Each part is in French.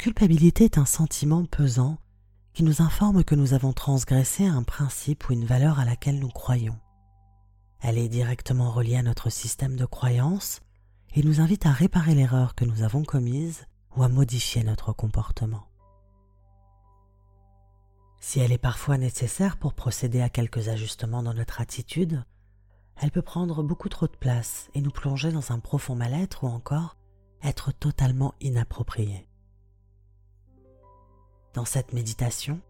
culpabilité est un sentiment pesant qui nous informe que nous avons transgressé un principe ou une valeur à laquelle nous croyons. Elle est directement reliée à notre système de croyance et nous invite à réparer l'erreur que nous avons commise ou à modifier notre comportement. Si elle est parfois nécessaire pour procéder à quelques ajustements dans notre attitude, elle peut prendre beaucoup trop de place et nous plonger dans un profond mal-être ou encore être totalement inappropriée. Dans cette méditation,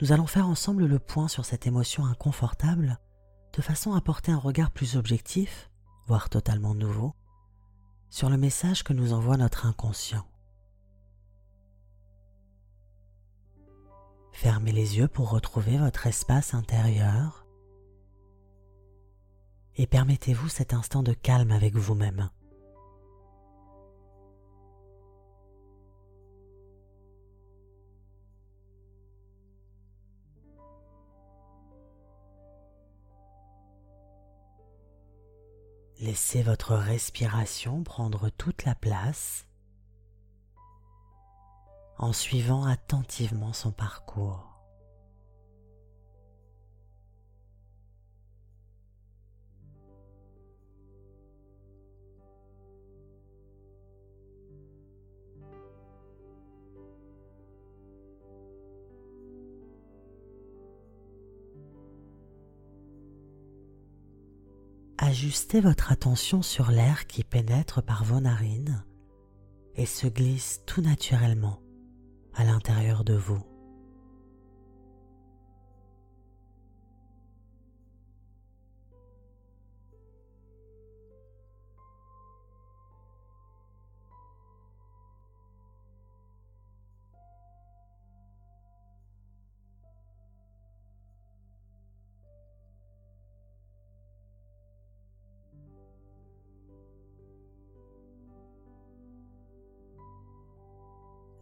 nous allons faire ensemble le point sur cette émotion inconfortable de façon à porter un regard plus objectif, voire totalement nouveau, sur le message que nous envoie notre inconscient. Fermez les yeux pour retrouver votre espace intérieur et permettez-vous cet instant de calme avec vous-même. Laissez votre respiration prendre toute la place en suivant attentivement son parcours. Ajustez votre attention sur l'air qui pénètre par vos narines et se glisse tout naturellement à l'intérieur de vous.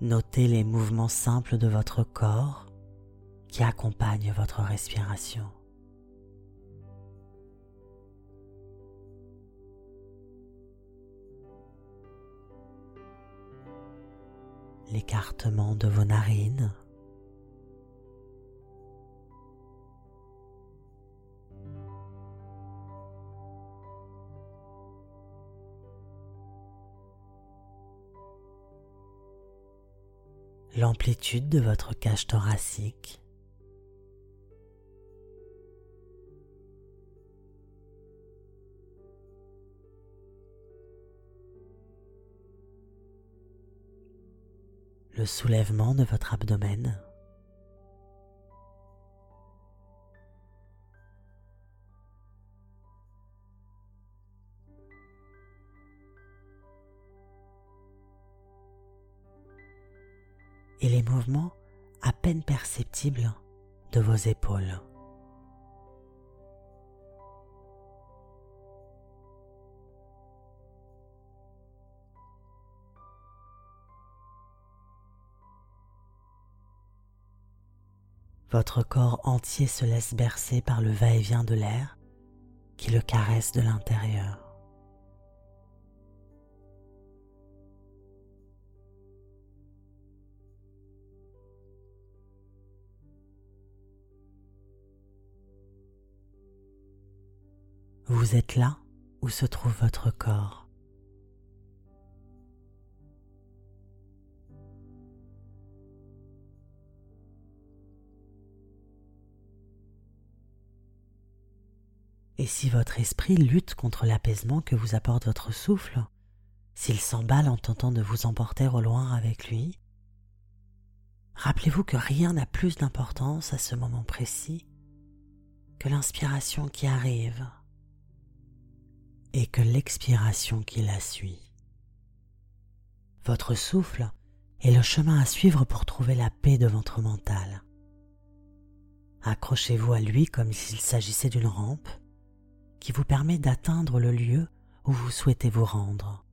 Notez les mouvements simples de votre corps qui accompagnent votre respiration. L'écartement de vos narines. L'amplitude de votre cage thoracique. le soulèvement de votre abdomen. Et les mouvements à peine perceptibles de vos épaules. Votre corps entier se laisse bercer par le va-et-vient de l'air qui le caresse de l'intérieur. Vous êtes là où se trouve votre corps. Et si votre esprit lutte contre l'apaisement que vous apporte votre souffle, s'il s'emballe en tentant de vous emporter au loin avec lui, rappelez-vous que rien n'a plus d'importance à ce moment précis que l'inspiration qui arrive et que l'expiration qui la suit. Votre souffle est le chemin à suivre pour trouver la paix de votre mental. Accrochez-vous à lui comme s'il s'agissait d'une rampe qui vous permet d'atteindre le lieu où vous souhaitez vous rendre.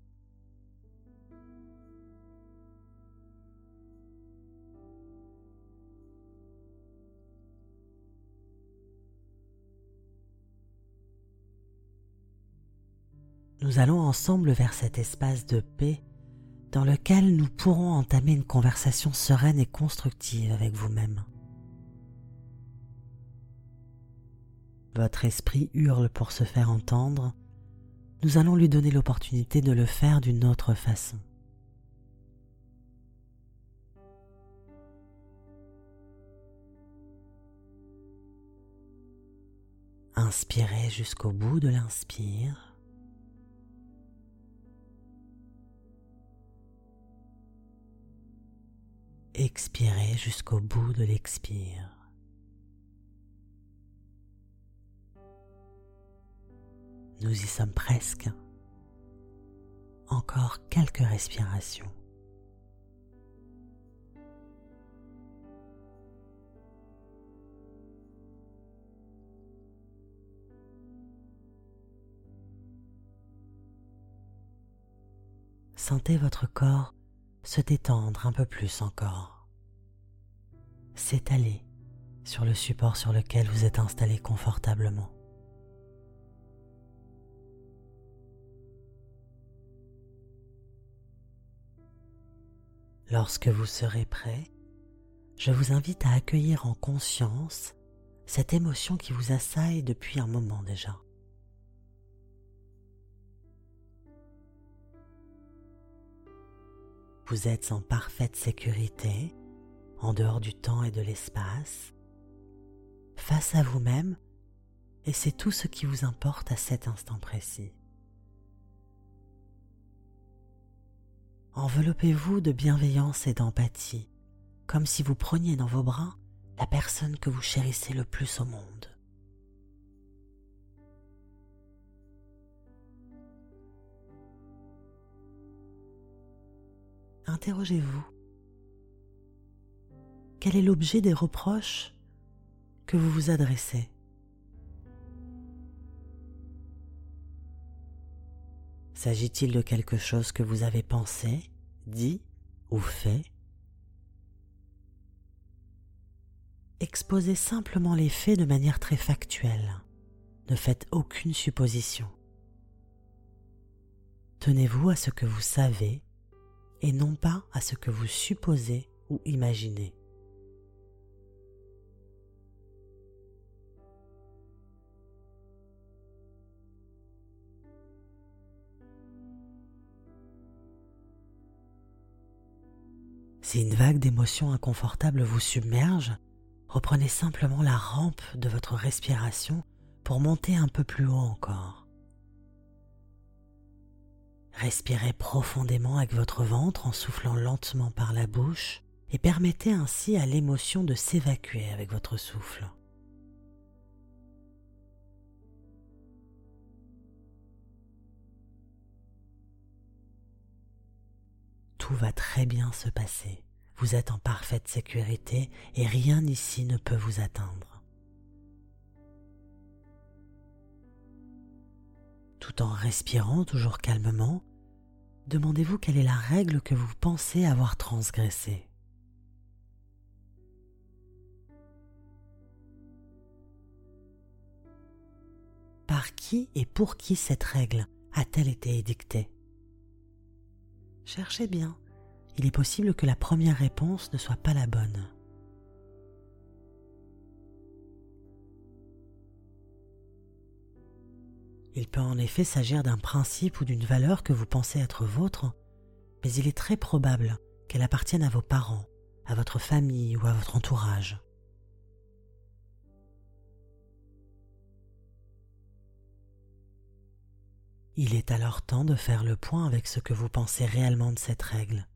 Nous allons ensemble vers cet espace de paix dans lequel nous pourrons entamer une conversation sereine et constructive avec vous-même. Votre esprit hurle pour se faire entendre, nous allons lui donner l'opportunité de le faire d'une autre façon. Inspirez jusqu'au bout de l'inspire. Expirez jusqu'au bout de l'expire. Nous y sommes presque. Encore quelques respirations. Sentez votre corps se détendre un peu plus encore. S'étaler sur le support sur lequel vous êtes installé confortablement. Lorsque vous serez prêt, je vous invite à accueillir en conscience cette émotion qui vous assaille depuis un moment déjà. Vous êtes en parfaite sécurité, en dehors du temps et de l'espace, face à vous-même, et c'est tout ce qui vous importe à cet instant précis. Enveloppez-vous de bienveillance et d'empathie, comme si vous preniez dans vos bras la personne que vous chérissez le plus au monde. Interrogez-vous. Quel est l'objet des reproches que vous vous adressez? S'agit-il de quelque chose que vous avez pensé, dit ou fait? Exposez simplement les faits de manière très factuelle. Ne faites aucune supposition. Tenez-vous à ce que vous savez et non pas à ce que vous supposez ou imaginez. Si une vague d'émotions inconfortables vous submerge, reprenez simplement la rampe de votre respiration pour monter un peu plus haut encore. Respirez profondément avec votre ventre en soufflant lentement par la bouche et permettez ainsi à l'émotion de s'évacuer avec votre souffle. Tout va très bien se passer. Vous êtes en parfaite sécurité et rien ici ne peut vous atteindre. En respirant toujours calmement, demandez-vous quelle est la règle que vous pensez avoir transgressée. Par qui et pour qui cette règle a-t-elle été édictée? Cherchez bien, il est possible que la première réponse ne soit pas la bonne. Il peut en effet s'agir d'un principe ou d'une valeur que vous pensez être vôtre, mais il est très probable qu'elle appartienne à vos parents, à votre famille ou à votre entourage. Il est alors temps de faire le point avec ce que vous pensez réellement de cette règle.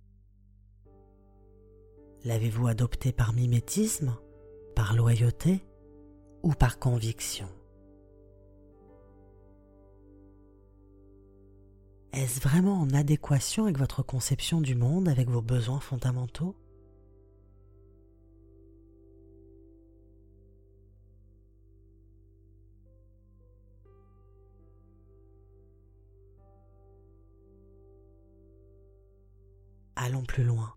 L'avez-vous adoptée par mimétisme, par loyauté ou par conviction? Est-ce vraiment en adéquation avec votre conception du monde, avec vos besoins fondamentaux? Allons plus loin.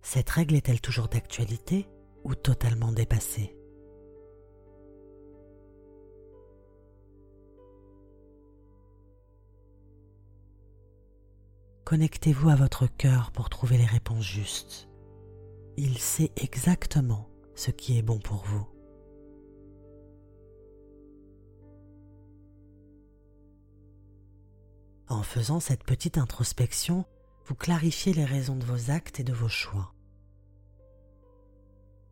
Cette règle est-elle toujours d'actualité ou totalement dépassée? Connectez-vous à votre cœur pour trouver les réponses justes. Il sait exactement ce qui est bon pour vous. En faisant cette petite introspection, vous clarifiez les raisons de vos actes et de vos choix.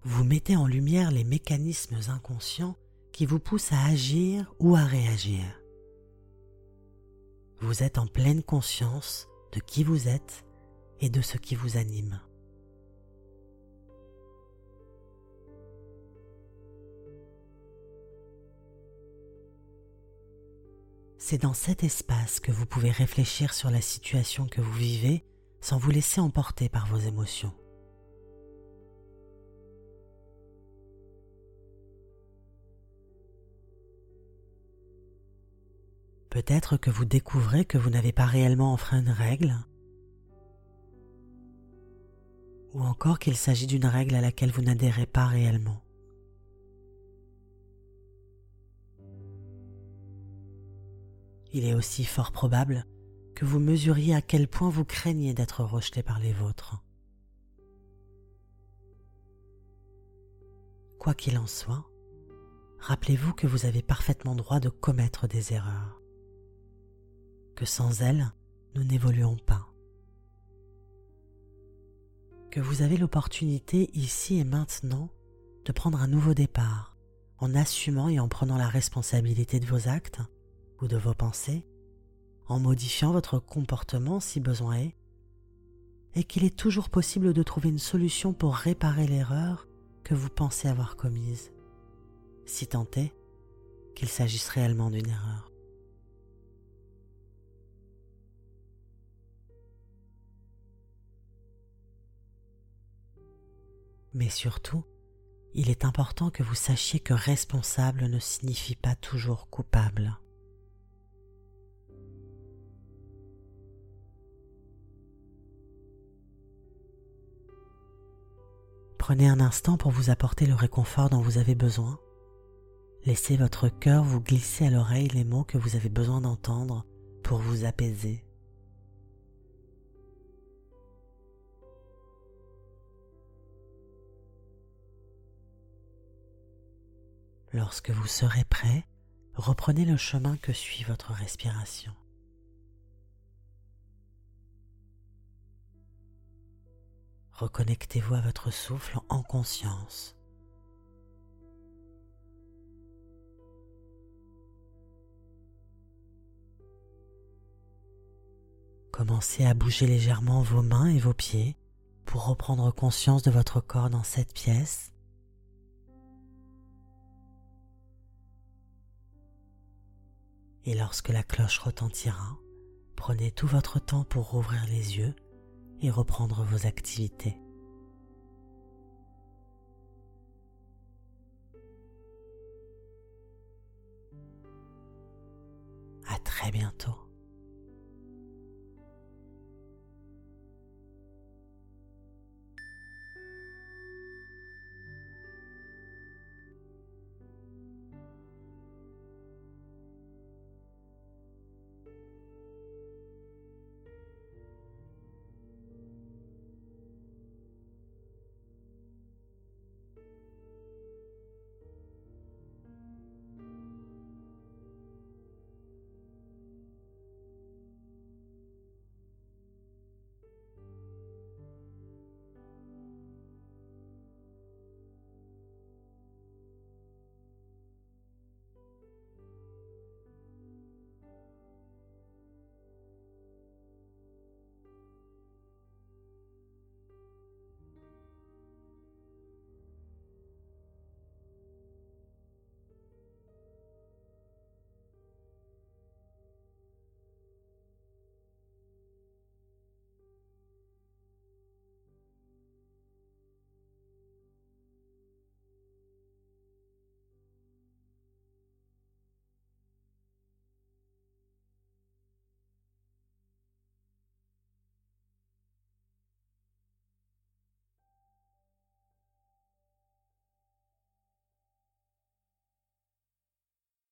Vous mettez en lumière les mécanismes inconscients qui vous poussent à agir ou à réagir. Vous êtes en pleine conscience de qui vous êtes et de ce qui vous anime. C'est dans cet espace que vous pouvez réfléchir sur la situation que vous vivez sans vous laisser emporter par vos émotions. Peut-être que vous découvrez que vous n'avez pas réellement enfreint une règle, ou encore qu'il s'agit d'une règle à laquelle vous n'adhérez pas réellement. Il est aussi fort probable que vous mesuriez à quel point vous craignez d'être rejeté par les vôtres. Quoi qu'il en soit, rappelez-vous que vous avez parfaitement droit de commettre des erreurs, sans elles, nous n'évoluons pas, que vous avez l'opportunité ici et maintenant de prendre un nouveau départ en assumant et en prenant la responsabilité de vos actes ou de vos pensées, en modifiant votre comportement si besoin est, et qu'il est toujours possible de trouver une solution pour réparer l'erreur que vous pensez avoir commise, si tant est qu'il s'agisse réellement d'une erreur. Mais surtout, il est important que vous sachiez que responsable ne signifie pas toujours coupable. Prenez un instant pour vous apporter le réconfort dont vous avez besoin. Laissez votre cœur vous glisser à l'oreille les mots que vous avez besoin d'entendre pour vous apaiser. Lorsque vous serez prêt, reprenez le chemin que suit votre respiration. Reconnectez-vous à votre souffle en conscience. Commencez à bouger légèrement vos mains et vos pieds pour reprendre conscience de votre corps dans cette pièce. Et lorsque la cloche retentira, prenez tout votre temps pour rouvrir les yeux et reprendre vos activités. À très bientôt.